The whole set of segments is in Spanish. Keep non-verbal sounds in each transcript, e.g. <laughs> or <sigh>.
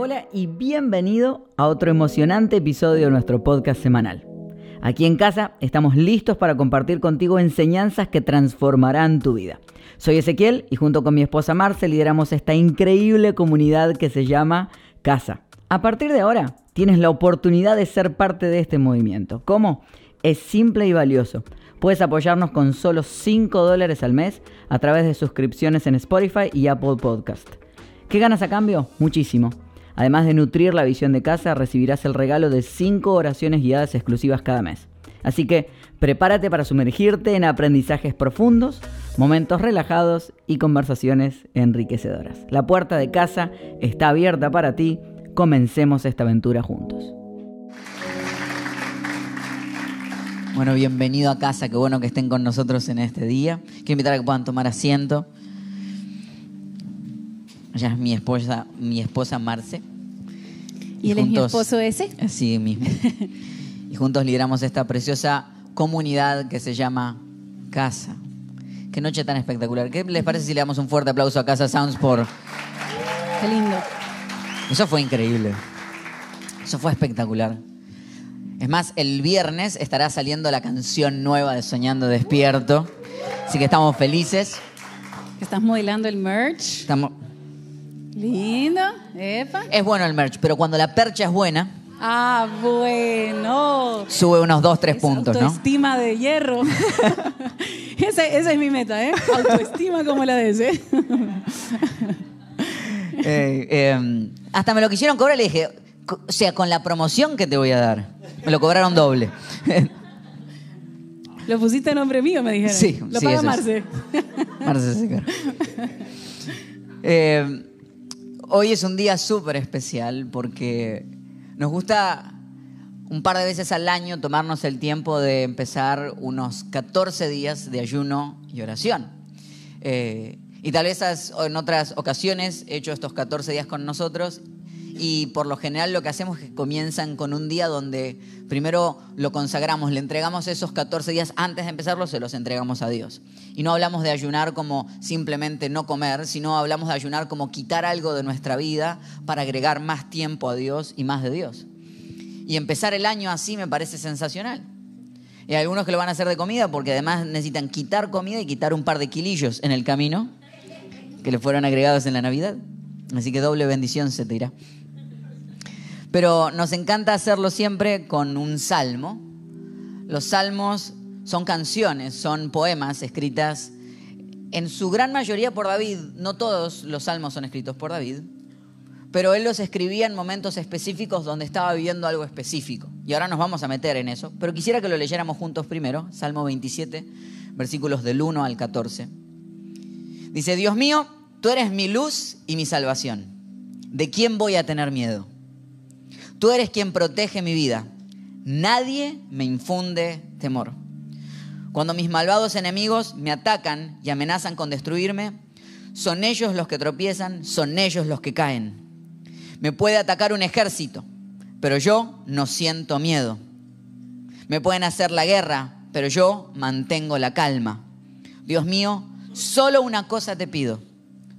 Hola y bienvenido a otro emocionante episodio de nuestro podcast semanal. Aquí en casa estamos listos para compartir contigo enseñanzas que transformarán tu vida. Soy Ezequiel y junto con mi esposa Marce lideramos esta increíble comunidad que se llama Casa. A partir de ahora tienes la oportunidad de ser parte de este movimiento. ¿Cómo? Es simple y valioso. Puedes apoyarnos con solo 5 dólares al mes a través de suscripciones en Spotify y Apple Podcast. ¿Qué ganas a cambio? Muchísimo. Además de nutrir la visión de casa, recibirás el regalo de 5 oraciones guiadas exclusivas cada mes. Así que prepárate para sumergirte en aprendizajes profundos, momentos relajados y conversaciones enriquecedoras. La puerta de casa está abierta para ti. Comencemos esta aventura juntos. Bueno, bienvenido a casa, qué bueno que estén con nosotros en este día. Quiero invitar a que puedan tomar asiento. Ella es mi esposa, mi esposa Marce. ¿Y, él es mi esposo ese? Sí, mismo. <laughs> y juntos lideramos esta preciosa comunidad que se llama Casa. Qué noche tan espectacular. ¿Qué les parece si le damos un fuerte aplauso a Casa Sounds por... Qué lindo. Eso fue increíble. Eso fue espectacular. Es más, el viernes estará saliendo la canción nueva de Soñando Despierto. Así que estamos felices. ¿Estás modelando el merch? Estamos... Lindo, epa. Es bueno el merch, pero cuando la percha es buena, Ah, bueno. sube unos 2, 3 Es puntos, ¿no? Autoestima de hierro. <laughs> esa, esa es mi meta, ¿eh? Autoestima como la de ese. <laughs> Eh, eh, hasta me lo quisieron cobrar y le dije, o sea, con la promoción que te voy a dar. Me lo cobraron doble. Lo pusiste a nombre mío, me dijeron. Sí, Lo sí, paga es. Marce. Marce Secar. <laughs> Eh, hoy es un día súper especial porque nos gusta un par de veces al año tomarnos el tiempo de empezar unos 14 días de ayuno y oración. Eh, y tal vez en otras ocasiones he hecho estos 14 días con nosotros y por lo general lo que hacemos es que comienzan con un día donde primero lo consagramos, le entregamos esos 14 días antes de empezarlo, se los entregamos a Dios. Y no hablamos de ayunar como simplemente no comer, sino hablamos de ayunar como quitar algo de nuestra vida para agregar más tiempo a Dios y más de Dios. Y empezar el año así me parece sensacional. Y hay algunos que lo van a hacer de comida porque además necesitan quitar comida y quitar un par de kilillos en el camino que le fueron agregados en la Navidad. Así que doble bendición se te. Pero nos encanta hacerlo siempre con un salmo. Los salmos son canciones, son poemas escritas en su gran mayoría por David. No todos los salmos son escritos por David, pero él los escribía en momentos específicos donde estaba viviendo algo específico. Y ahora nos vamos a meter en eso, pero quisiera que lo leyéramos juntos primero, Salmo 27, versículos del 1 al 14. Dice, Dios mío, tú eres mi luz y mi salvación. ¿De quién voy a tener miedo? Tú eres quien protege mi vida. Nadie me infunde temor. Cuando mis malvados enemigos me atacan y amenazan con destruirme, son ellos los que tropiezan, son ellos los que caen. Me puede atacar un ejército, pero yo no siento miedo. Me pueden hacer la guerra, pero yo mantengo la calma. Dios mío, solo una cosa te pido,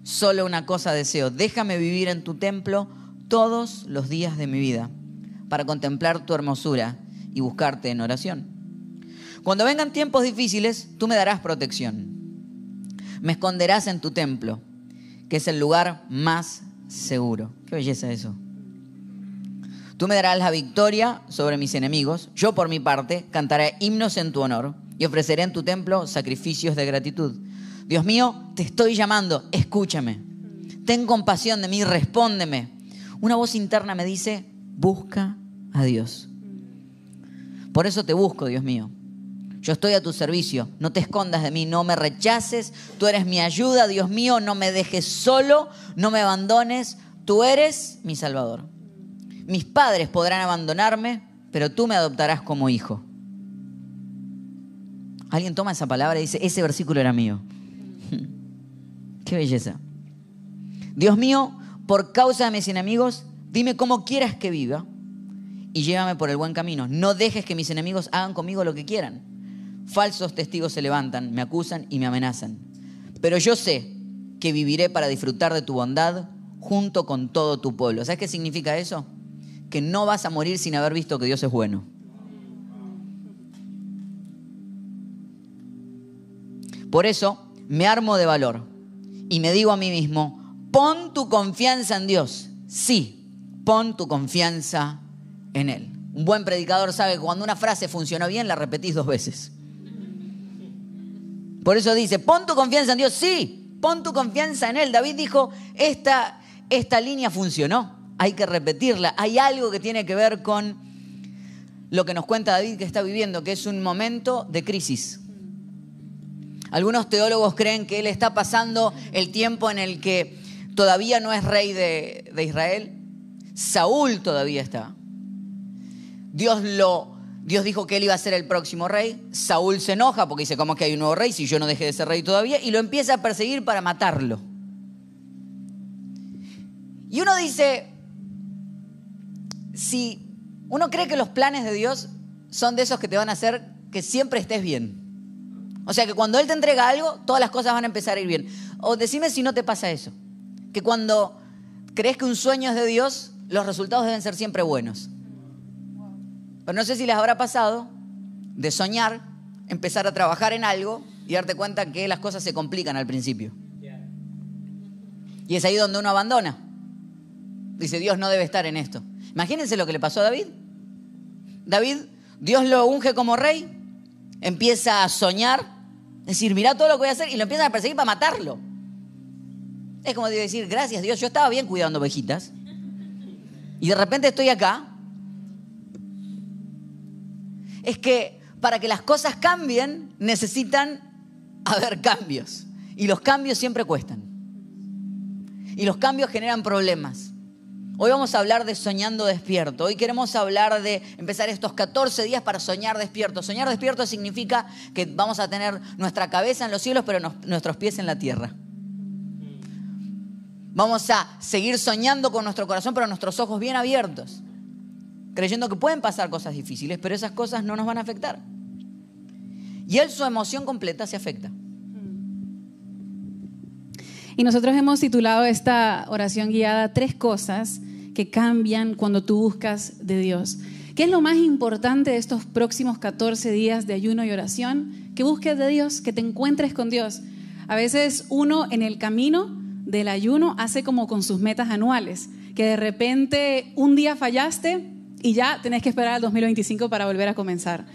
solo una cosa deseo. Déjame vivir en tu templo todos los días de mi vida para contemplar tu hermosura y buscarte en oración. Cuando vengan tiempos difíciles, tú me darás protección. Me esconderás en tu templo, que es el lugar más seguro. Qué belleza eso. Tú me darás la victoria sobre mis enemigos. Yo, por mi parte, cantaré himnos en tu honor y ofreceré en tu templo sacrificios de gratitud. Dios mío, te estoy llamando, escúchame. Ten compasión de mí, respóndeme. Una voz interna me dice, busca a Dios. Por eso te busco, Dios mío. Yo estoy a tu servicio, no te escondas de mí, no me rechaces, tú eres mi ayuda, Dios mío, no me dejes solo, no me abandones, tú eres mi Salvador. Mis padres podrán abandonarme, pero tú me adoptarás como hijo. Alguien toma esa palabra y dice, ese versículo era mío. <laughs> Qué belleza. Dios mío, por causa de mis enemigos, dime cómo quieras que viva y llévame por el buen camino. No dejes que mis enemigos hagan conmigo lo que quieran. Falsos testigos se levantan, me acusan y me amenazan. Pero yo sé que viviré para disfrutar de tu bondad junto con todo tu pueblo. ¿Sabes qué significa eso? Que no vas a morir sin haber visto que Dios es bueno. Por eso me armo de valor y me digo a mí mismo, pon tu confianza en Dios. Sí, pon tu confianza en Él. Un buen predicador sabe que cuando una frase funciona bien, la repetís dos veces. Por eso dice, pon tu confianza en Dios. Sí, pon tu confianza en Él. David dijo, esta, esta línea funcionó. Hay que repetirla. Hay algo que tiene que ver con lo que nos cuenta David que está viviendo, que es un momento de crisis. Algunos teólogos creen que él está pasando el tiempo en el que todavía no es rey de, Israel. Saúl todavía está. Dios Dios dijo que él iba a ser el próximo rey. Saúl se enoja porque dice, ¿cómo es que hay un nuevo rey si yo no dejé de ser rey todavía? Y lo empieza a perseguir para matarlo. Y uno dice, si uno cree que los planes de Dios son de esos que te van a hacer que siempre estés bien. O sea que cuando Él te entrega algo, todas las cosas van a empezar a ir bien. O decime si no te pasa eso. Que cuando crees que un sueño es de Dios, los resultados deben ser siempre buenos. Pero no sé si les habrá pasado de soñar, empezar a trabajar en algo y darte cuenta que las cosas se complican al principio. Y es ahí donde uno abandona. Dice, Dios no debe estar en esto. Imagínense lo que le pasó a David. David, Dios lo unge como rey, empieza a soñar decir, mira todo lo que voy a hacer y lo empiezan a perseguir para matarlo. Es como decir, gracias Dios, yo estaba bien cuidando ovejitas. Y de repente estoy acá. Es que para que las cosas cambien necesitan haber cambios. Y los cambios siempre cuestan. Y los cambios generan problemas. Hoy vamos a hablar de soñando despierto. Hoy queremos hablar de empezar estos 14 días para soñar despierto. Soñar despierto significa que vamos a tener nuestra cabeza en los cielos, pero nuestros pies en la tierra. Vamos a seguir soñando con nuestro corazón, pero nuestros ojos bien abiertos. Creyendo que pueden pasar cosas difíciles, pero esas cosas no nos van a afectar. Y él su emoción completa se afecta. Y nosotros hemos titulado esta oración guiada Tres cosas que cambian cuando tú buscas de Dios. ¿Qué es lo más importante de estos próximos 14 días de ayuno y oración? Que busques de Dios, que te encuentres con Dios. A veces uno en el camino del ayuno hace como con sus metas anuales, que de repente un día fallaste y ya tenés que esperar al 2025 para volver a comenzar.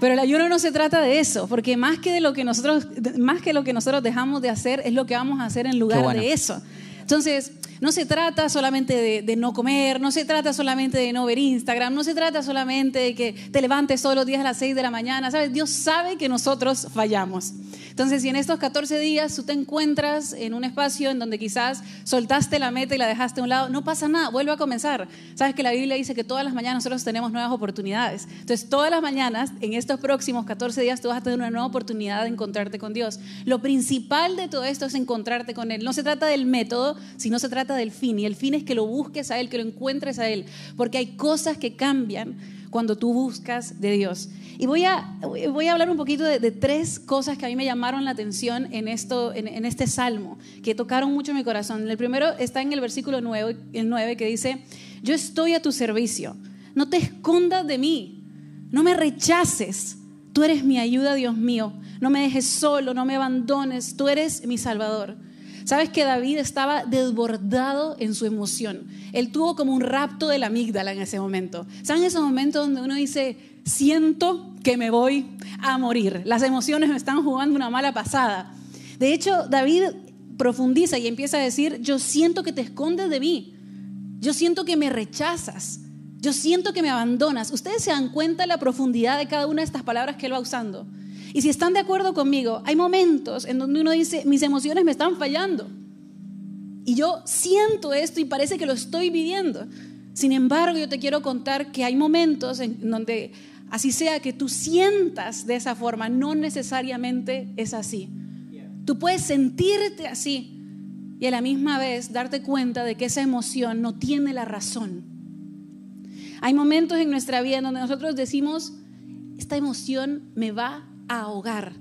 Pero el ayuno no se trata de eso, porque más que de lo que nosotros, más que lo que nosotros dejamos de hacer es lo que vamos a hacer en lugar de eso. Entonces, no se trata solamente de, no comer, no se trata solamente de no ver Instagram, no se trata solamente de que te levantes todos los días a las 6 de la mañana, ¿sabes? Dios sabe que nosotros fallamos. Entonces, si en estos 14 días tú te encuentras en un espacio en donde quizás soltaste la meta y la dejaste a un lado, no pasa nada, vuelve a comenzar. Sabes que la Biblia dice que todas las mañanas nosotros tenemos nuevas oportunidades. Entonces, todas las mañanas, en estos próximos 14 días, tú vas a tener una nueva oportunidad de encontrarte con Dios. Lo principal de todo esto es encontrarte con Él. No se trata del método, sino se trata del fin. Y el fin es que lo busques a Él, que lo encuentres a Él. Porque hay cosas que cambian cuando tú buscas de Dios. Y voy a, voy a hablar un poquito de, tres cosas que a mí me llamaron la atención en, esto, en, este salmo, que tocaron mucho mi corazón. El primero está en el versículo 9, el 9, que dice, yo estoy a tu servicio, no te escondas de mí, no me rechaces, tú eres mi ayuda, Dios mío, no me dejes solo, no me abandones, tú eres mi salvador. Sabes que David estaba desbordado en su emoción. Él tuvo como un rapto de la amígdala en ese momento. ¿Saben esos momentos donde uno dice, siento que me voy a morir? Las emociones me están jugando una mala pasada. De hecho, David profundiza y empieza a decir, yo siento que te escondes de mí. Yo siento que me rechazas. Yo siento que me abandonas. Ustedes se dan cuenta de la profundidad de cada una de estas palabras que él va usando. Y si están de acuerdo conmigo, hay momentos en donde uno dice, mis emociones me están fallando. Y yo siento esto y parece que lo estoy viviendo. Sin embargo, yo te quiero contar que hay momentos en donde, así sea que tú sientas de esa forma, no necesariamente es así. Tú puedes sentirte así y a la misma vez darte cuenta de que esa emoción no tiene la razón. Hay momentos en nuestra vida en donde nosotros decimos, esta emoción me va ahogar.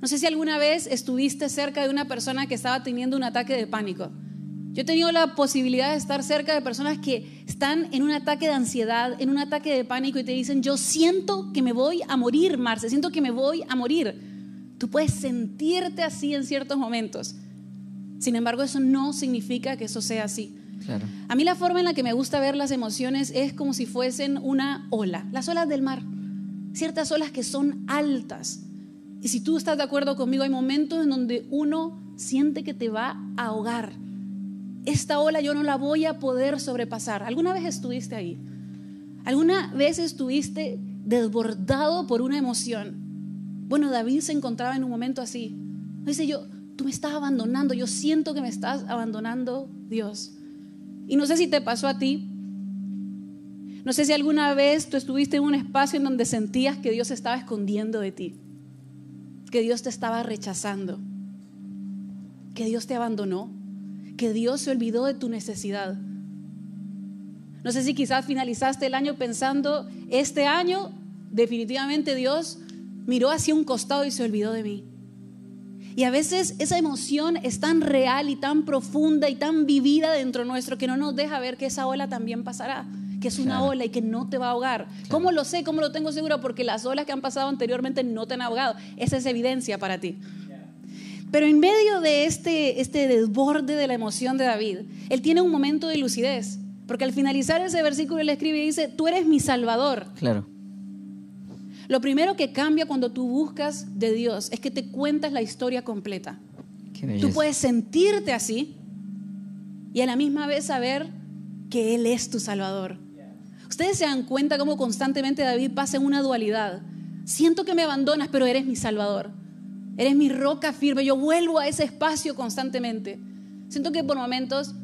No sé si alguna vez estuviste cerca de una persona que estaba teniendo un ataque de pánico Yo he tenido la posibilidad de estar cerca de personas que están en un ataque de ansiedad, en un ataque de pánico y te dicen, yo siento que me voy a morir, Marce, siento que me voy a morir. Tú puedes sentirte así en ciertos momentos. Sin embargo, eso no significa que eso sea así. Claro. A mí la forma en la que me gusta ver las emociones es como si fuesen una ola, las olas del mar. Ciertas olas que son altas. Y si tú estás de acuerdo conmigo, hay momentos en donde uno siente que te va a ahogar esta ola yo no la voy a poder sobrepasar. ¿Alguna vez estuviste ahí? ¿Alguna vez estuviste desbordado por una emoción? Bueno, David se encontraba en un momento así. Dice yo, tú me estás abandonando, yo siento que me estás abandonando, Dios. Y no sé si te pasó a ti. No sé si alguna vez tú estuviste en un espacio en donde sentías que Dios estaba escondiendo de ti, que Dios te estaba rechazando, que Dios te abandonó que Dios se olvidó de tu necesidad. No sé si quizás finalizaste el año pensando, este año definitivamente Dios miró hacia un costado y se olvidó de mí. Y a veces esa emoción es tan real y tan profunda y tan vivida dentro nuestro que no nos deja ver que esa ola también pasará, que es una ola y que no te va a ahogar. ¿Cómo lo sé? ¿Cómo lo tengo seguro? Porque las olas que han pasado anteriormente no te han ahogado. Esa es evidencia para ti. Pero en medio de este, este desborde de la emoción de David, él tiene un momento de lucidez. Porque al finalizar ese versículo él escribe y dice, tú eres mi salvador. Claro. Lo primero que cambia cuando tú buscas de Dios es que te cuentas la historia completa. tú puedes sentirte así y a la misma vez saber que Él es tu salvador. Ustedes se dan cuenta cómo constantemente David pasa en una dualidad. Siento que me abandonas, pero eres mi salvador. Eres mi roca firme. Yo vuelvo a ese espacio constantemente. Siento que por momentos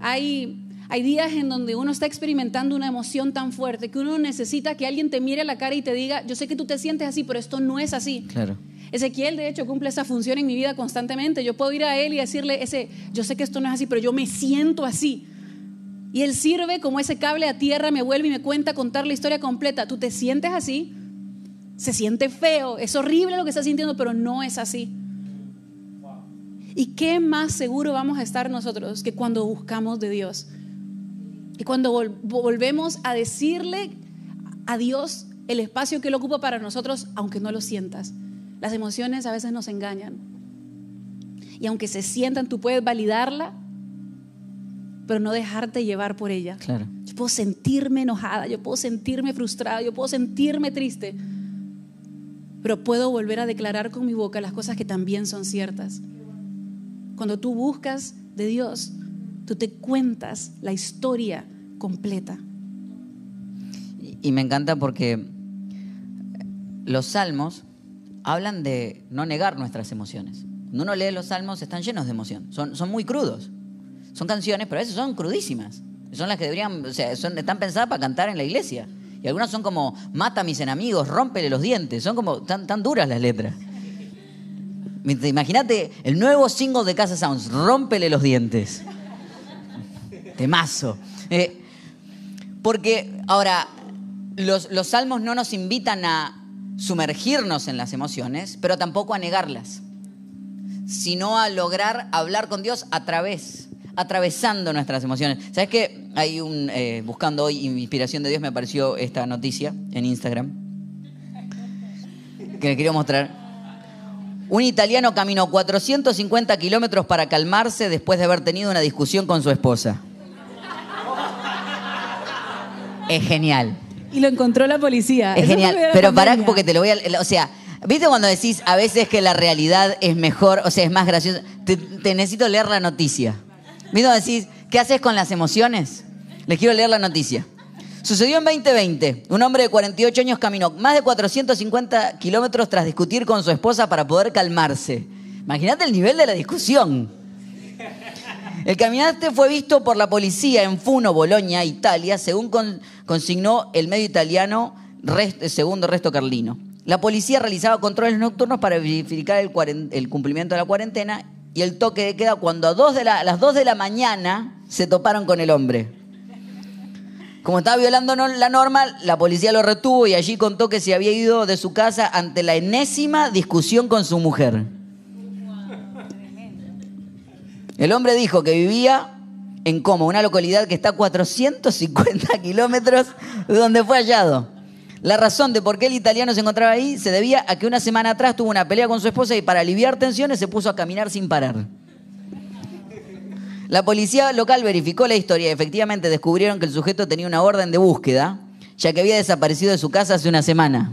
hay, hay días en donde uno está experimentando una emoción tan fuerte que uno necesita que alguien te mire a la cara y te diga, yo sé que tú te sientes así, pero esto no es así. Claro. Ezequiel, de hecho, cumple esa función en mi vida constantemente. Yo puedo ir a él y decirle, ese, yo sé que esto no es así, pero yo me siento así. Y él sirve como ese cable a tierra, me vuelve y me cuenta contar la historia completa. ¿Tú te sientes así? se siente feo, es horrible lo que está sintiendo, pero no es así. ¿Y qué más seguro vamos a estar nosotros que cuando buscamos de Dios? Y cuando volvemos a decirle a Dios el espacio que Él ocupa para nosotros, aunque no lo sientas. Las emociones a veces nos engañan. Y aunque se sientan, tú puedes validarla, pero no dejarte llevar por ella. Claro. Yo puedo sentirme enojada, yo puedo sentirme frustrada, yo puedo sentirme triste, pero puedo volver a declarar con mi boca las cosas que también son ciertas. Cuando tú buscas de Dios, tú te cuentas la historia completa. Y me encanta porque los salmos hablan de no negar nuestras emociones. Cuando uno lee los salmos están llenos de emoción, son, son muy crudos. Son canciones, pero a veces son crudísimas. Son las que deberían, o sea, son, están pensadas para cantar en la iglesia. Y algunas son como, mata a mis enemigos, rómpele los dientes. Son como tan, tan duras las letras. Imagínate el nuevo single de Casa Sounds, rómpele los dientes. Temazo. Eh, porque ahora, los, los salmos no nos invitan a sumergirnos en las emociones, pero tampoco a negarlas, sino a lograr hablar con Dios a través atravesando nuestras emociones. ¿Sabes qué? Hay un, eh, buscando hoy inspiración de Dios, me apareció esta noticia en Instagram que le quiero mostrar. Un italiano caminó 450 kilómetros para calmarse después de haber tenido una discusión con su esposa. Es genial. Y lo encontró la policía. Es genial. Pero pará porque te lo voy a... O sea, ¿viste cuando decís a veces que la realidad es mejor, o sea, es más graciosa? te necesito leer la noticia. ¿Qué haces con las emociones? Les quiero leer la noticia. Sucedió en 2020. Un hombre de 48 años caminó más de 450 kilómetros tras discutir con su esposa para poder calmarse. Imagínate el nivel de la discusión. El caminante fue visto por la policía en Funo, Bolonia, Italia, según consignó el medio italiano segundo Resto Carlino. La policía realizaba controles nocturnos para verificar el cumplimiento de la cuarentena y el toque de queda cuando a, las 2 de la mañana se toparon con el hombre. Como estaba violando la norma, la policía lo retuvo y allí contó que se había ido de su casa ante la enésima discusión con su mujer. El hombre dijo que vivía en Como, una localidad que está a 450 <laughs> kilómetros de donde fue hallado. La razón de por qué el italiano se encontraba ahí se debía a que una semana atrás tuvo una pelea con su esposa y para aliviar tensiones se puso a caminar sin parar. La policía local verificó la historia y efectivamente descubrieron que el sujeto tenía una orden de búsqueda, ya que había desaparecido de su casa hace una semana.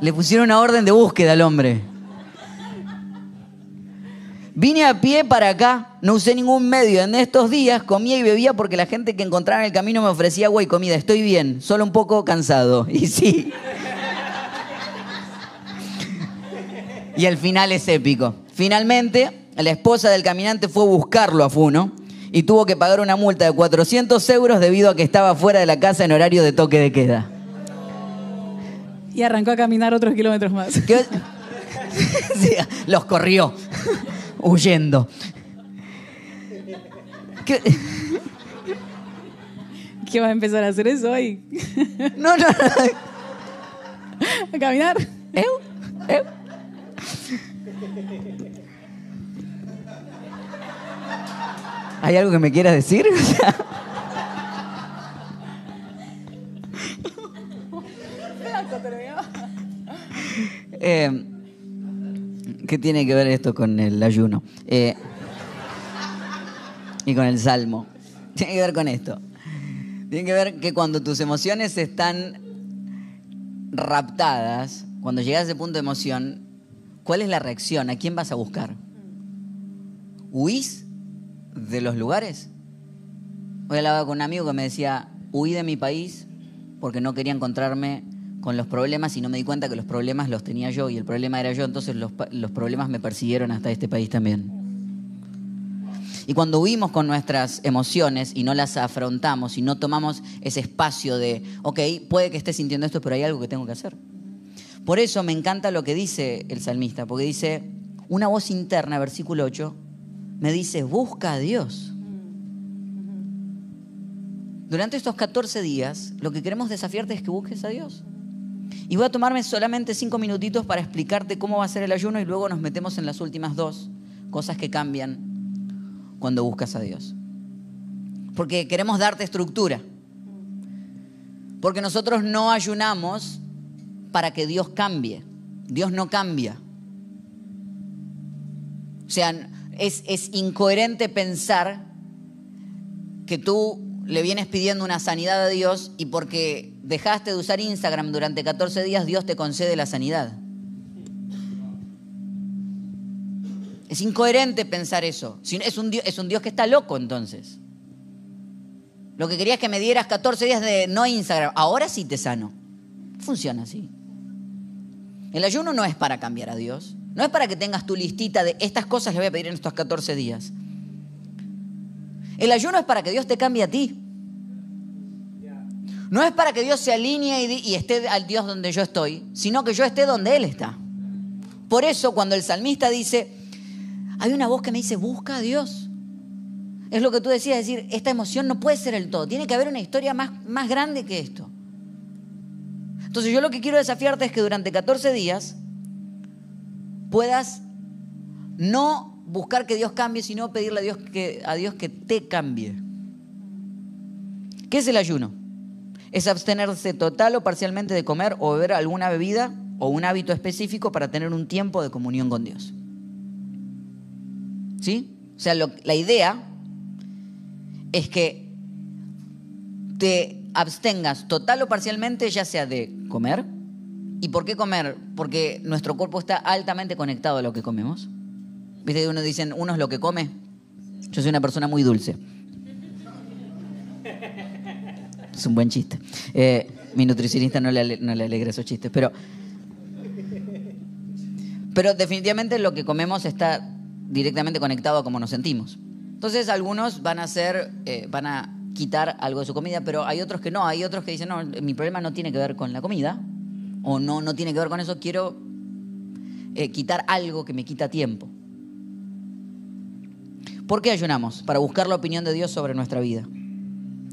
Le pusieron una orden de búsqueda al hombre. Vine a pie para acá, no usé ningún medio. En estos días comía y bebía porque la gente que encontraba en el camino me ofrecía agua y comida. Estoy bien, solo un poco cansado. <laughs> Y sí. Y el final es épico. Finalmente, la esposa del caminante fue a buscarlo a Funo y tuvo que pagar una multa de 400 euros debido a que estaba fuera de la casa en horario de toque de queda. Y arrancó a caminar otros kilómetros más. <laughs> Los corrió huyendo. ¿Qué? ¿Qué vas a empezar a hacer eso hoy? No, no, no. ¿A caminar? ¿Eu? ¿Eu? ¿Hay algo que me quieras decir? O sea, eh, ¿Qué tiene que ver esto con el ayuno? Eh, y con el salmo. Tiene que ver con esto. Tiene que ver que cuando tus emociones están raptadas, cuando llegas a ese punto de emoción, ¿cuál es la reacción? ¿A quién vas a buscar? ¿Huís de los lugares? Hoy hablaba con un amigo que me decía, huí de mi país porque no quería encontrarme con los problemas y no me di cuenta que los problemas los tenía yo y el problema era yo, entonces los, problemas me persiguieron hasta este país también. Y cuando huimos con nuestras emociones y no las afrontamos y no tomamos ese espacio de, ok, puede que esté sintiendo esto, pero hay algo que tengo que hacer. Por eso me encanta lo que dice el salmista, porque dice, una voz interna, versículo 8, me dice, busca a Dios. Durante estos 14 días, lo que queremos desafiarte es que busques a Dios. Y voy a tomarme solamente cinco minutitos para explicarte cómo va a ser el ayuno y luego nos metemos en las últimas dos cosas que cambian cuando buscas a Dios. Porque queremos darte estructura. Porque nosotros no ayunamos para que Dios cambie. Dios no cambia. O sea, es, es incoherente pensar que tú le vienes pidiendo una sanidad a Dios y porque dejaste de usar Instagram durante 14 días, Dios te concede la sanidad. Es incoherente pensar eso. Es un, Dios, es un Dios que está loco entonces. Lo que quería es que me dieras 14 días de no Instagram. Ahora sí te sano. No Funciona así. El ayuno no es para cambiar a Dios. No es para que tengas tu listita de estas cosas le voy a pedir en estos 14 días. El ayuno es para que Dios te cambie a ti. No es para que Dios se alinee y, esté al Dios donde yo estoy, sino que yo esté donde Él está. Por eso cuando el salmista dice, hay una voz que me dice, busca a Dios. Es lo que tú decías, decir, esta emoción no puede ser el todo, tiene que haber una historia más, más grande que esto. Entonces yo lo que quiero desafiarte es que durante 14 días puedas no buscar que Dios cambie, sino pedirle a Dios que, a Dios que te cambie. ¿Qué es el ayuno? Es abstenerse total o parcialmente de comer o beber alguna bebida o un hábito específico para tener un tiempo de comunión con Dios. ¿Sí? O sea, la idea es que te abstengas total o parcialmente, ya sea de comer. ¿Y por qué comer? Porque nuestro cuerpo está altamente conectado a lo que comemos. ¿Viste uno dicen, uno es lo que come? Yo soy una persona muy dulce. Es un buen chiste. Eh, mi nutricionista no le, alegra esos chistes, pero... Pero definitivamente lo que comemos está directamente conectado a cómo nos sentimos. Entonces algunos van a hacer, eh, van a quitar algo de su comida, pero hay otros que no. Hay otros que dicen, no, mi problema no tiene que ver con la comida, o no, no tiene que ver con eso, quiero eh, quitar algo que me quita tiempo. ¿Por qué ayunamos? Para buscar la opinión de Dios sobre nuestra vida.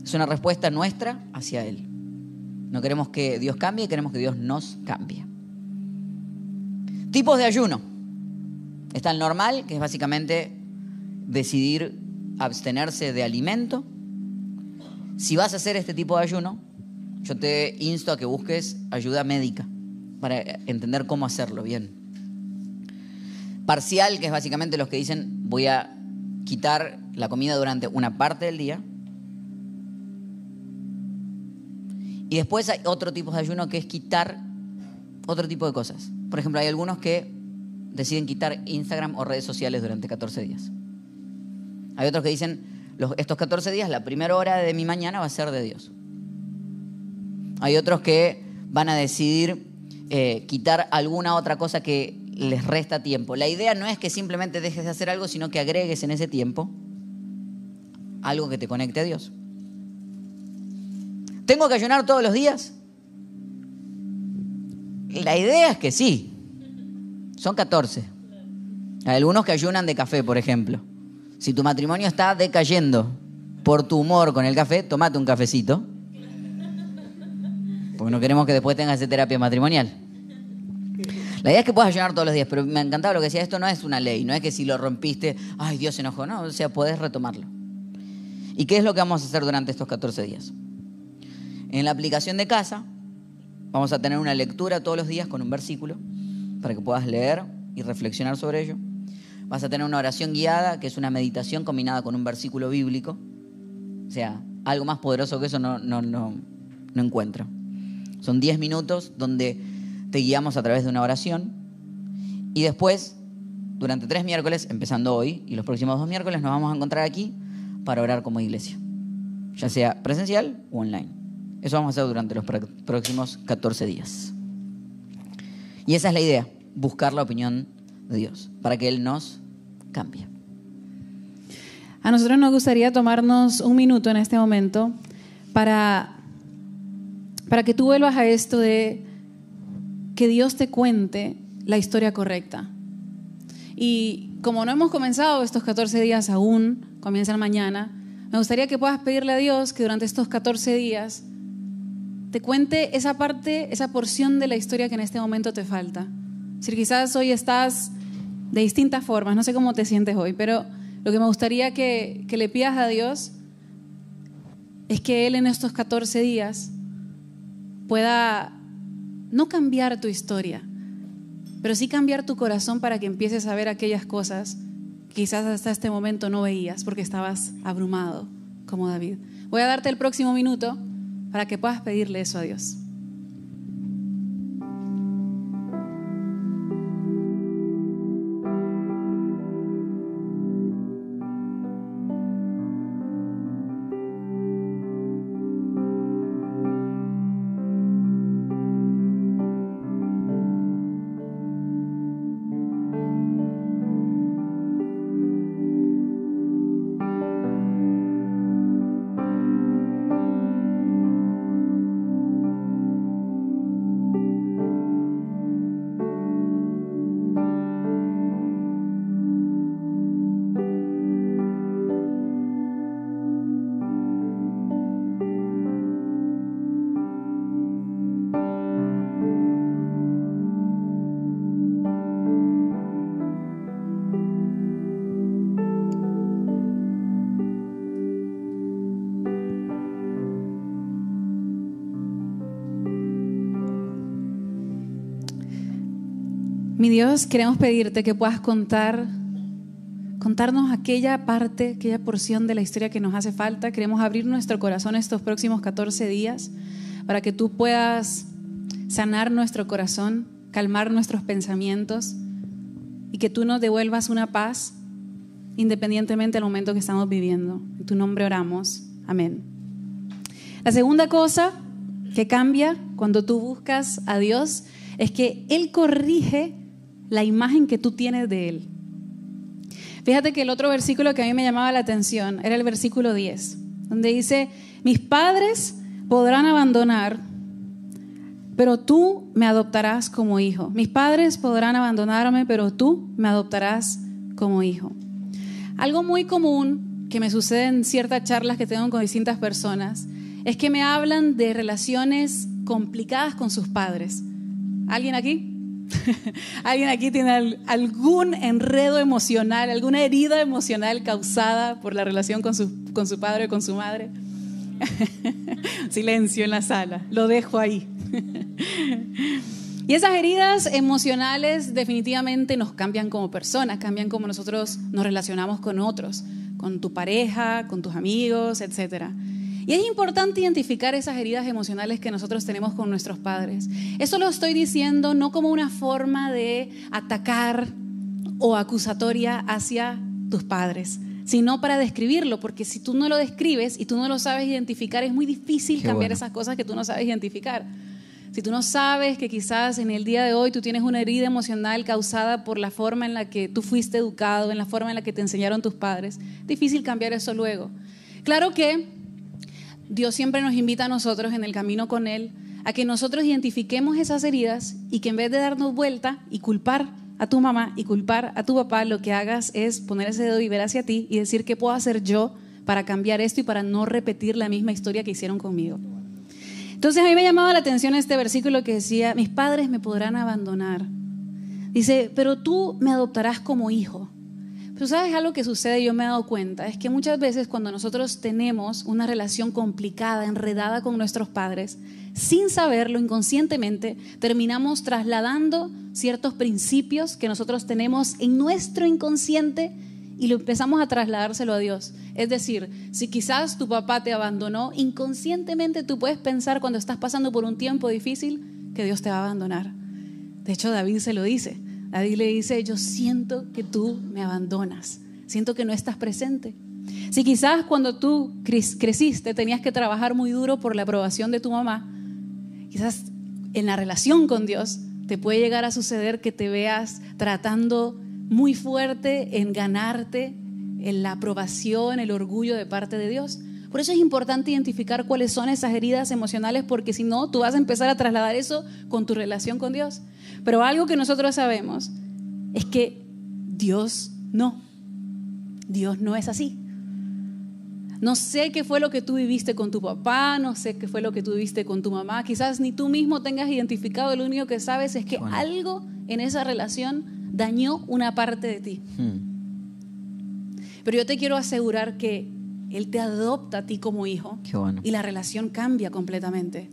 Es una respuesta nuestra hacia Él. No queremos que Dios cambie, queremos que Dios nos cambie. Tipos de ayuno. Está el normal, que es básicamente decidir abstenerse de alimento. Si vas a hacer este tipo de ayuno, yo te insto a que busques ayuda médica para entender cómo hacerlo bien. Parcial, que es básicamente los que dicen voy a quitar la comida durante una parte del día. Y después hay otro tipo de ayuno que es quitar otro tipo de cosas. Por ejemplo, hay algunos que deciden quitar Instagram o redes sociales durante 14 días. Hay otros que dicen, estos 14 días, la primera hora de mi mañana va a ser de Dios. Hay otros que van a decidir eh, quitar alguna otra cosa que les resta tiempo. La idea no es que simplemente dejes de hacer algo, sino que agregues en ese tiempo algo que te conecte a Dios. ¿Tengo que ayunar todos los días? La idea es que sí. Son 14. Hay algunos que ayunan de café, por ejemplo. Si tu matrimonio está decayendo por tu humor con el café, tomate un cafecito. Porque no queremos que después tengas terapia matrimonial. La idea es que puedas ayunar todos los días, pero me encantaba lo que decía, esto no es una ley, no es que si lo rompiste, ay, Dios se enojó, no, o sea, puedes retomarlo. ¿Y qué es lo que vamos a hacer durante estos 14 días? En la aplicación de casa vamos a tener una lectura todos los días con un versículo para que puedas leer y reflexionar sobre ello. Vas a tener una oración guiada, que es una meditación combinada con un versículo bíblico. O sea, algo más poderoso que eso no, no, no, no encuentro. Son 10 minutos donde te guiamos a través de una oración. Y después, durante tres miércoles, empezando hoy y los próximos dos miércoles, nos vamos a encontrar aquí para orar como iglesia, ya sea presencial o online. Eso vamos a hacer durante los próximos 14 días. Y esa es la idea, buscar la opinión de Dios, para que Él nos cambie. A nosotros nos gustaría tomarnos un minuto en este momento para, para que tú vuelvas a esto de que Dios te cuente la historia correcta. Y como no hemos comenzado estos 14 días aún, comienzan mañana, me gustaría que puedas pedirle a Dios que durante estos 14 días te cuente esa parte, esa porción de la historia que en este momento te falta. Si quizás hoy estás de distintas formas, no sé cómo te sientes hoy, pero lo que me gustaría que, que le pidas a Dios es que Él en estos 14 días pueda no cambiar tu historia, pero sí cambiar tu corazón para que empieces a ver aquellas cosas que quizás hasta este momento no veías porque estabas abrumado como David. Voy a darte el próximo minuto para que puedas pedirle eso a Dios. Dios, queremos pedirte que puedas contar, contarnos aquella parte, aquella porción de la historia que nos hace falta. Queremos abrir nuestro corazón estos próximos 14 días para que tú puedas sanar nuestro corazón, calmar nuestros pensamientos y que tú nos devuelvas una paz independientemente del momento que estamos viviendo. En tu nombre oramos. Amén. La segunda cosa que cambia cuando tú buscas a Dios es que Él corrige la imagen que tú tienes de Él. Fíjate que el otro versículo que a mí me llamaba la atención era el versículo 10, donde dice, mis padres podrán abandonar, pero tú me adoptarás como hijo. Mis padres podrán abandonarme, pero tú me adoptarás como hijo. Algo muy común que me sucede en ciertas charlas que tengo con distintas personas es que me hablan de relaciones complicadas con sus padres. ¿Alguien aquí? <laughs> ¿Alguien aquí tiene algún enredo emocional, alguna herida emocional causada por la relación con su, con su padre o con su madre? <laughs> Silencio en la sala, lo dejo ahí. <laughs> y esas heridas emocionales definitivamente nos cambian como personas, cambian como nosotros nos relacionamos con otros, con tu pareja, con tus amigos, etcétera. Y es importante identificar esas heridas emocionales que nosotros tenemos con nuestros padres. Eso lo estoy diciendo no como una forma de atacar o acusatoria hacia tus padres, sino para describirlo, porque si tú no lo describes y tú no lo sabes identificar, es muy difícil cambiar esas cosas que tú no sabes identificar. Si tú no sabes que quizás en el día de hoy tú tienes una herida emocional causada por la forma en la que tú fuiste educado, en la forma en la que te enseñaron tus padres, difícil cambiar eso luego. Claro que Dios siempre nos invita a nosotros en el camino con Él a que nosotros identifiquemos esas heridas y que en vez de darnos vuelta y culpar a tu mamá y culpar a tu papá, lo que hagas es poner ese dedo y ver hacia ti y decir qué puedo hacer yo para cambiar esto y para no repetir la misma historia que hicieron conmigo. Entonces a mí me llamaba la atención este versículo que decía, mis padres me podrán abandonar. Dice, pero tú me adoptarás como hijo. Pero sabes algo que sucede, yo me he dado cuenta, es que muchas veces cuando nosotros tenemos una relación complicada, enredada con nuestros padres, sin saberlo inconscientemente, terminamos trasladando ciertos principios que nosotros tenemos en nuestro inconsciente y lo empezamos a trasladárselo a Dios. Es decir, si quizás tu papá te abandonó, inconscientemente tú puedes pensar cuando estás pasando por un tiempo difícil que Dios te va a abandonar. De hecho, David se lo dice. David le dice, yo siento que tú me abandonas, siento que no estás presente. Si quizás cuando tú creciste tenías que trabajar muy duro por la aprobación de tu mamá, quizás en la relación con Dios te puede llegar a suceder que te veas tratando muy fuerte en ganarte en la aprobación, el orgullo de parte de Dios. Por eso es importante identificar cuáles son esas heridas emocionales, porque si no, tú vas a empezar a trasladar eso con tu relación con Dios. Pero algo que nosotros sabemos es que Dios no. Dios no es así. No sé qué fue lo que tú viviste con tu papá, no sé qué fue lo que tú viviste con tu mamá. Quizás ni tú mismo tengas identificado, lo único que sabes es que algo en esa relación dañó una parte de ti. Hmm. Pero yo te quiero asegurar que él te adopta a ti como hijo y la relación cambia completamente.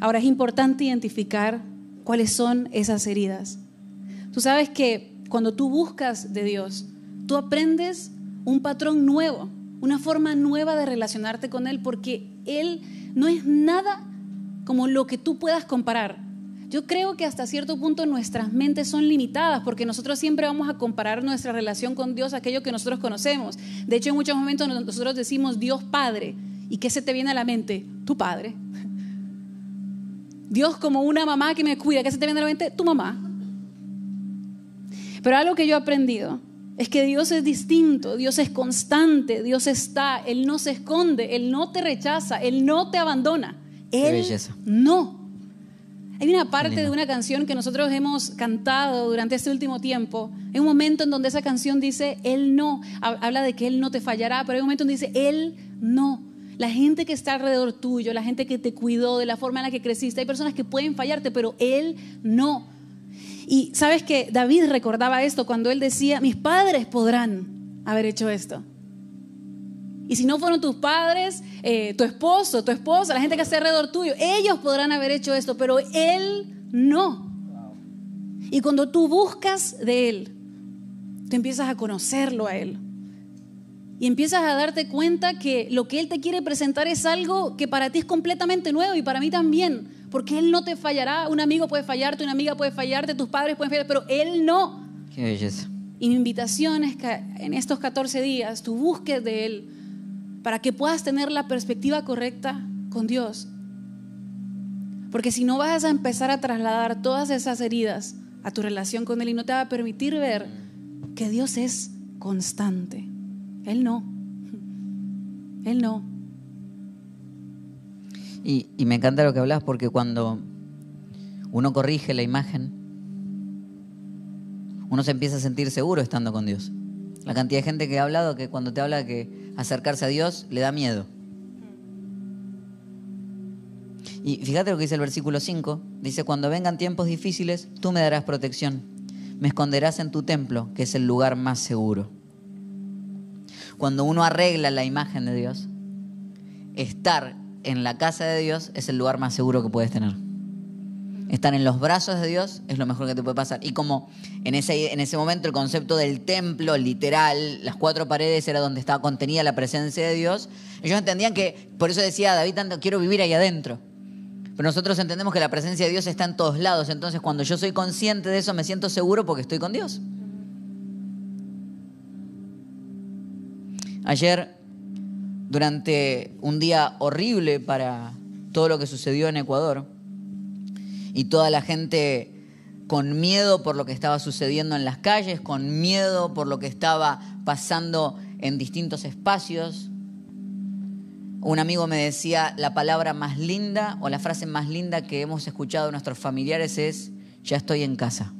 Ahora es importante identificar cuáles son esas heridas. Tú sabes que cuando tú buscas de Dios, tú aprendes un patrón nuevo, una forma nueva de relacionarte con Él, porque Él no es nada como lo que tú puedas comparar. Yo creo que hasta cierto punto nuestras mentes son limitadas porque nosotros siempre vamos a comparar nuestra relación con Dios a aquello que nosotros conocemos. De hecho, en muchos momentos nosotros decimos Dios Padre. ¿Y qué se te viene a la mente? Tu Padre. Dios como una mamá que me cuida. ¿Qué se te viene a la mente? Tu mamá. Pero algo que yo he aprendido es que Dios es distinto, Dios es constante, Dios está, Él no se esconde, Él no te rechaza, Él no te abandona. Él no. Hay una parte de una canción que nosotros hemos cantado durante este último tiempo. Hay un momento en donde esa canción dice, Él no, habla de que Él no te fallará, pero hay un momento donde dice, Él no. La gente que está alrededor tuyo, la gente que te cuidó, de la forma en la que creciste, hay personas que pueden fallarte, pero Él no. Y sabes que David recordaba esto cuando él decía, mis padres podrán haber hecho esto. Y si no fueron tus padres, eh, tu esposo, tu esposa, la gente que está alrededor tuyo, ellos podrán haber hecho esto, pero él no. Y cuando tú buscas de él, tú empiezas a conocerlo a él. Y empiezas a darte cuenta que lo que él te quiere presentar es algo que para ti es completamente nuevo y para mí también. Porque él no te fallará. Un amigo puede fallarte, una amiga puede fallarte, tus padres pueden fallar, pero él no. Qué belleza. Y mi invitación es que en estos 14 días tú busques de él para que puedas tener la perspectiva correcta con Dios. Porque si no vas a empezar a trasladar todas esas heridas a tu relación con Él y no te va a permitir ver que Dios es constante. Él no. Él no. Y, me encanta lo que hablas porque cuando uno corrige la imagen, uno se empieza a sentir seguro estando con Dios. La cantidad de gente que ha hablado que cuando te habla que acercarse a Dios le da miedo. Y fíjate lo que dice el versículo 5. Dice, cuando vengan tiempos difíciles, tú me darás protección. Me esconderás en tu templo, que es el lugar más seguro. Cuando uno arregla la imagen de Dios, estar en la casa de Dios es el lugar más seguro que puedes tener. Estar en los brazos de Dios es lo mejor que te puede pasar. Y como en ese, en ese momento el concepto del templo, literal, las cuatro paredes era donde estaba contenida la presencia de Dios, ellos entendían que, por eso decía David, tanto quiero vivir ahí adentro. Pero nosotros entendemos que la presencia de Dios está en todos lados. Entonces cuando yo soy consciente de eso me siento seguro porque estoy con Dios. Ayer, durante un día horrible para todo lo que sucedió en Ecuador, y toda la gente con miedo por lo que estaba sucediendo en las calles, con miedo por lo que estaba pasando en distintos espacios. Un amigo me decía, la palabra más linda o la frase más linda que hemos escuchado de nuestros familiares es, ya estoy en casa.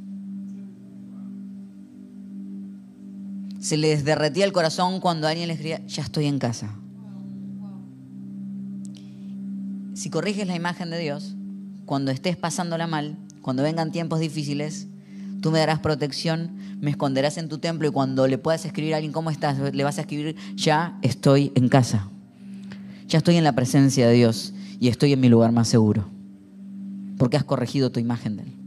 Se les derretía el corazón cuando alguien les decía, ya estoy en casa. Si corriges la imagen de Dios, cuando estés pasándola mal, cuando vengan tiempos difíciles, tú me darás protección, me esconderás en tu templo y cuando le puedas escribir a alguien cómo estás, le vas a escribir, ya estoy en casa, ya estoy en la presencia de Dios y estoy en mi lugar más seguro, porque has corregido tu imagen de Él.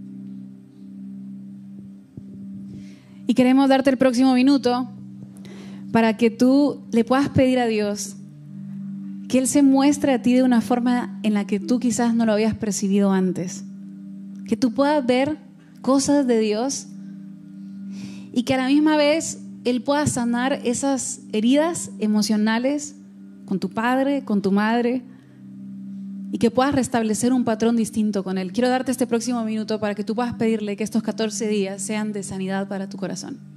Y queremos darte el próximo minuto para que tú le puedas pedir a Dios que Él se muestre a ti de una forma en la que tú quizás no lo habías percibido antes. Que tú puedas ver cosas de Dios y que a la misma vez Él pueda sanar esas heridas emocionales con tu padre, con tu madre, y que puedas restablecer un patrón distinto con Él. Quiero darte este próximo minuto para que tú puedas pedirle que estos 14 días sean de sanidad para tu corazón.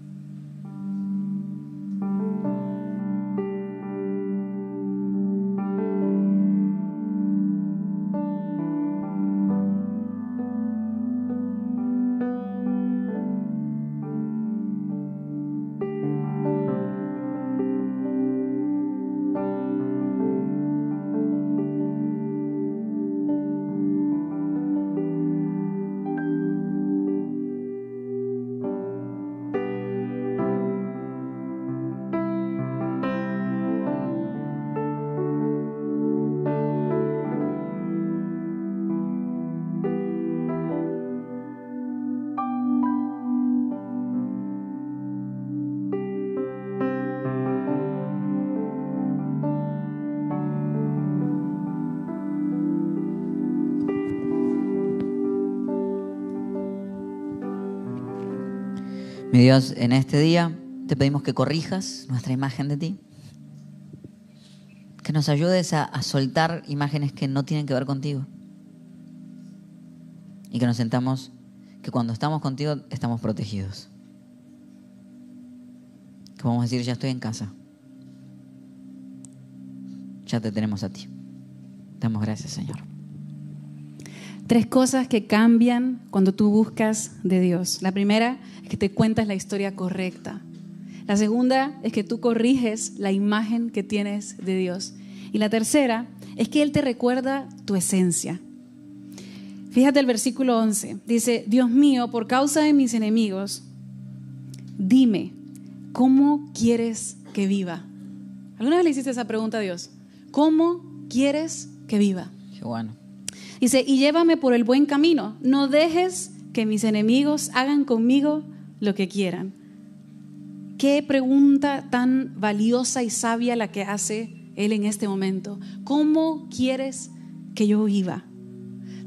Mi Dios, en este día te pedimos que corrijas nuestra imagen de ti, que nos ayudes a, a soltar imágenes que no tienen que ver contigo y que nos sentamos que cuando estamos contigo estamos protegidos. Que vamos a decir, ya estoy en casa. Ya te tenemos a ti. Damos gracias, Señor. Tres cosas que cambian cuando tú buscas de Dios. La primera es que te cuentas la historia correcta. La segunda es que tú corriges la imagen que tienes de Dios. Y la tercera es que Él te recuerda tu esencia. Fíjate el versículo 11. Dice, Dios mío, por causa de mis enemigos, dime, ¿cómo quieres que viva? ¿Alguna vez le hiciste esa pregunta a Dios? ¿Cómo quieres que viva? Qué bueno. Dice, y llévame por el buen camino. No dejes que mis enemigos hagan conmigo lo que quieran. Qué pregunta tan valiosa y sabia la que hace Él en este momento. ¿Cómo quieres que yo viva?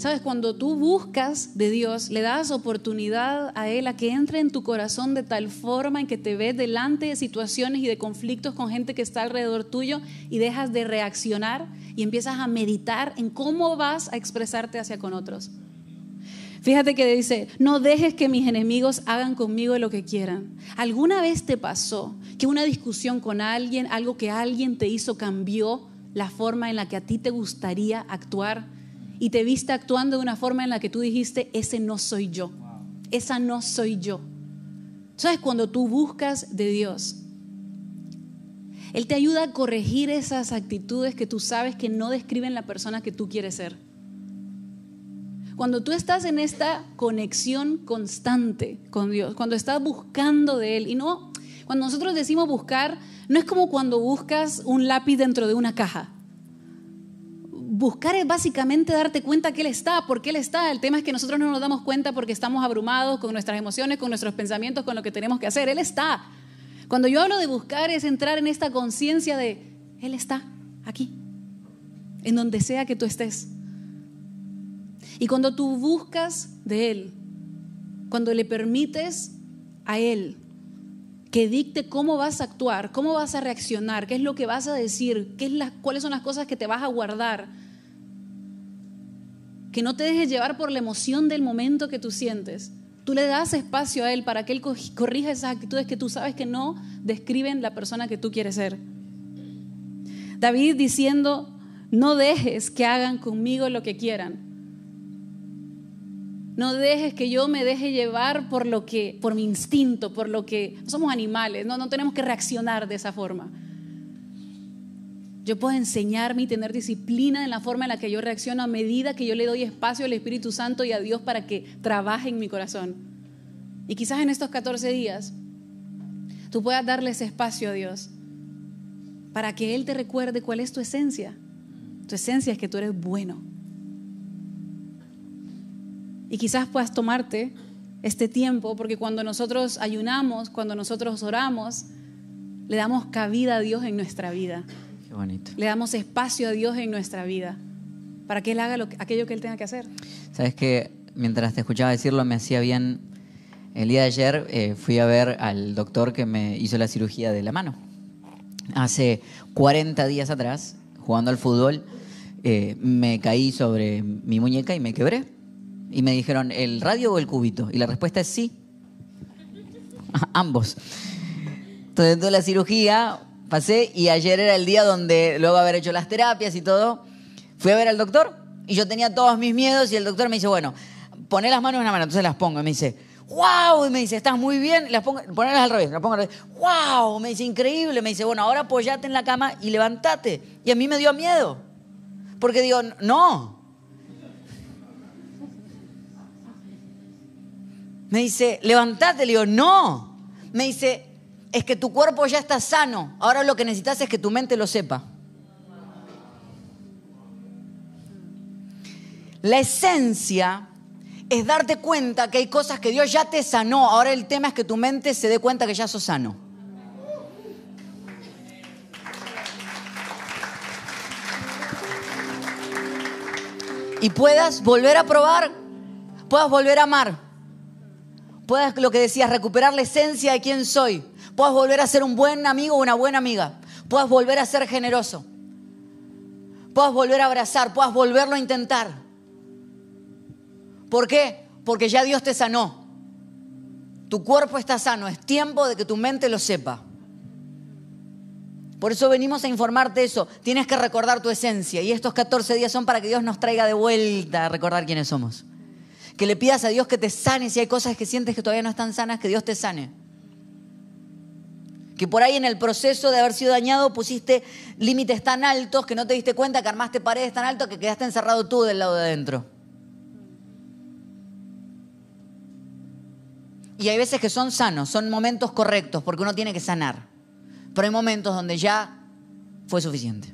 Sabes, cuando tú buscas de Dios, le das oportunidad a Él a que entre en tu corazón de tal forma en que te ves delante de situaciones y de conflictos con gente que está alrededor tuyo y dejas de reaccionar y empiezas a meditar en cómo vas a expresarte hacia con otros. Fíjate que dice, no dejes que mis enemigos hagan conmigo lo que quieran. ¿Alguna vez te pasó que una discusión con alguien, algo que alguien te hizo, cambió la forma en la que a ti te gustaría actuar? Y te viste actuando de una forma en la que tú dijiste, ese no soy yo, esa no soy yo. ¿Sabes? Cuando tú buscas de Dios, Él te ayuda a corregir esas actitudes que tú sabes que no describen la persona que tú quieres ser. Cuando tú estás en esta conexión constante con Dios, cuando estás buscando de Él, y no, cuando nosotros decimos buscar, no es como cuando buscas un lápiz dentro de una caja. Buscar es básicamente darte cuenta que Él está, porque Él está. El tema es que nosotros no nos damos cuenta porque estamos abrumados con nuestras emociones, con nuestros pensamientos, con lo que tenemos que hacer. Él está. Cuando yo hablo de buscar es entrar en esta conciencia de Él está aquí, en donde sea que tú estés. Y cuando tú buscas de Él, cuando le permites a Él que dicte cómo vas a actuar, cómo vas a reaccionar, qué es lo que vas a decir, qué es las, cuáles son las cosas que te vas a guardar, que no te dejes llevar por la emoción del momento que tú sientes, Tú le das espacio a Él para que Él corrija esas actitudes que tú sabes que no describen la persona que tú quieres ser. David diciendo, no dejes que hagan conmigo lo que quieran. No dejes que yo me deje llevar por lo que, por mi instinto, por lo que somos animales, no, no tenemos que reaccionar de esa forma. Yo puedo enseñarme y tener disciplina en la forma en la que yo reacciono a medida que yo le doy espacio al Espíritu Santo y a Dios para que trabaje en mi corazón. Y quizás en estos 14 días tú puedas darle ese espacio a Dios para que Él te recuerde cuál es tu esencia. Tu esencia es que tú eres bueno. Y quizás puedas tomarte este tiempo, porque cuando nosotros ayunamos, cuando nosotros oramos, le damos cabida a Dios en nuestra vida. Le damos espacio a Dios en nuestra vida para que Él haga aquello que Él tenga que hacer. Sabes que mientras te escuchaba decirlo me hacía bien. El día de ayer eh, fui a ver al doctor que me hizo la cirugía de la mano. Hace 40 días atrás, jugando al fútbol, eh, me caí sobre mi muñeca y me quebré. Y me dijeron, ¿el radio o el cubito? Y la respuesta es sí. <laughs> Ambos. Entonces, de la cirugía, pasé y ayer era el día donde, luego de haber hecho las terapias y todo, fui a ver al doctor y yo tenía todos mis miedos y el doctor me dice, bueno, poné las manos en la mano, entonces las pongo y me dice, wow, y me dice, estás muy bien, las pongo, ponlas al revés, las pongo al revés, wow, me dice, increíble, me dice, bueno, ahora apoyate en la cama y levántate. Y a mí me dio miedo, porque digo, no. Me dice, levántate, le digo, no. Me dice, es que tu cuerpo ya está sano. Ahora lo que necesitas es que tu mente lo sepa. La esencia es darte cuenta que hay cosas que Dios ya te sanó. Ahora el tema es que tu mente se dé cuenta que ya sos sano. Y puedas volver a probar, puedas volver a amar, puedas, lo que decías, recuperar la esencia de quién soy puedas volver a ser un buen amigo o una buena amiga, puedas volver a ser generoso, puedas volver a abrazar, puedas volverlo a intentar. ¿Por qué? Porque ya Dios te sanó. Tu cuerpo está sano, es tiempo de que tu mente lo sepa. Por eso venimos a informarte eso. Tienes que recordar tu esencia. Y estos 14 días son para que Dios nos traiga de vuelta a recordar quiénes somos. Que le pidas a Dios que te sane si hay cosas que sientes que todavía no están sanas, que Dios te sane que por ahí en el proceso de haber sido dañado pusiste límites tan altos que no te diste cuenta que armaste paredes tan altas que quedaste encerrado tú del lado de adentro. Y hay veces que son sanos, son momentos correctos, porque uno tiene que sanar. Pero hay momentos donde ya fue suficiente.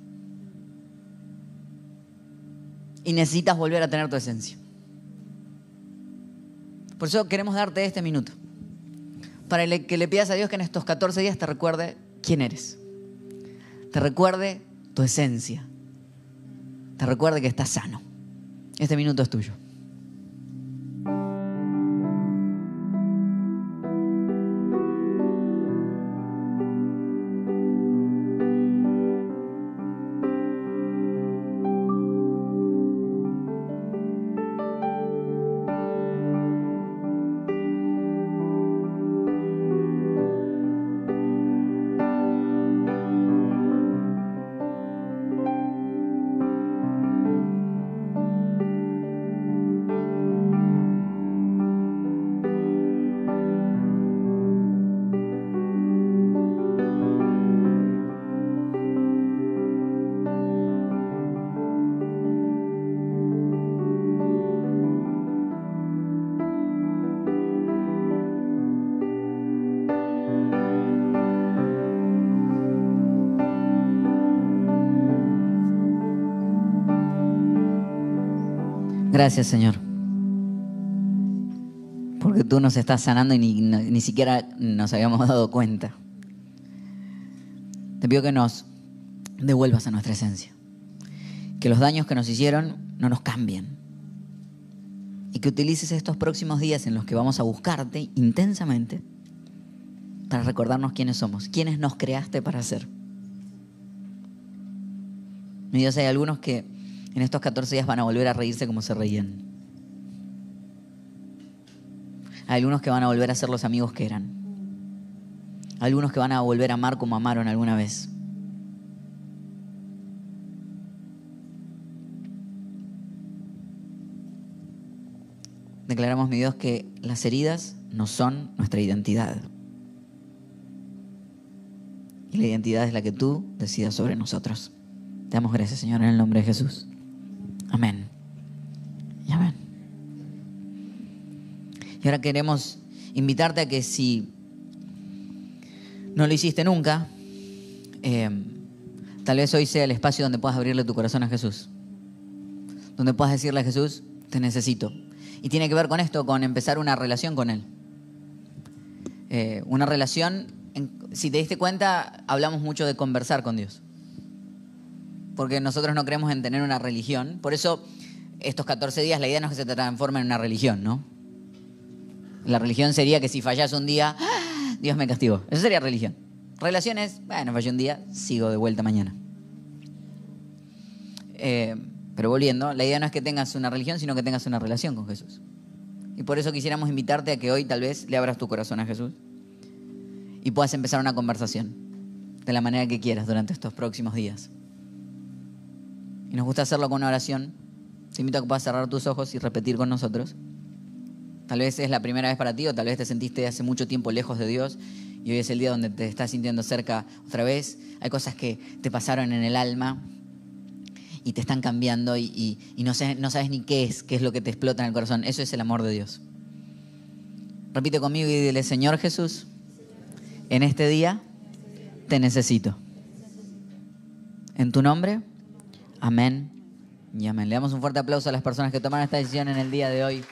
Y necesitas volver a tener tu esencia. Por eso queremos darte este minuto para que le pidas a Dios que en estos 14 días te recuerde quién eres. Te recuerde tu esencia. Te recuerde que estás sano. Este minuto es tuyo. Gracias, Señor. Porque tú nos estás sanando y ni, ni siquiera nos habíamos dado cuenta. Te pido que nos devuelvas a nuestra esencia. Que los daños que nos hicieron no nos cambien. Y que utilices estos próximos días en los que vamos a buscarte intensamente para recordarnos quiénes somos, quiénes nos creaste para ser. Mi Dios, hay algunos que en estos 14 días van a volver a reírse como se reían. Algunos que van a volver a ser los amigos que eran. Algunos que van a volver a amar como amaron alguna vez. Declaramos, mi Dios, que las heridas no son nuestra identidad. Y la identidad es la que tú decidas sobre nosotros. Te damos gracias, Señor, en el nombre de Jesús. Amén. Y amén. Y ahora queremos invitarte a que si no lo hiciste nunca, eh, tal vez hoy sea el espacio donde puedas abrirle tu corazón a Jesús. Donde puedas decirle a Jesús, te necesito. Y tiene que ver con esto, con empezar una relación con Él. Eh, una relación, si te diste cuenta, hablamos mucho de conversar con Dios porque nosotros no creemos en tener una religión. Por eso, estos 14 días, la idea no es que se te transforme en una religión, ¿no? La religión sería que si fallas un día, ¡ah! Dios me castigó. Eso sería religión. Relaciones, bueno, fallé un día, sigo de vuelta mañana. Eh, pero volviendo, la idea no es que tengas una religión, sino que tengas una relación con Jesús. Y por eso quisiéramos invitarte a que hoy tal vez le abras tu corazón a Jesús y puedas empezar una conversación de la manera que quieras durante estos próximos días. Y nos gusta hacerlo con una oración. Te invito a que puedas cerrar tus ojos y repetir con nosotros. Tal vez es la primera vez para ti o tal vez te sentiste hace mucho tiempo lejos de Dios y hoy es el día donde te estás sintiendo cerca otra vez. Hay cosas que te pasaron en el alma y te están cambiando y, no, no sabes ni qué es, qué es lo que te explota en el corazón. Eso es el amor de Dios. Repite conmigo y dile, Señor Jesús, en este día te necesito. En tu nombre Amén y amén. Le damos un fuerte aplauso a las personas que tomaron esta decisión en el día de hoy.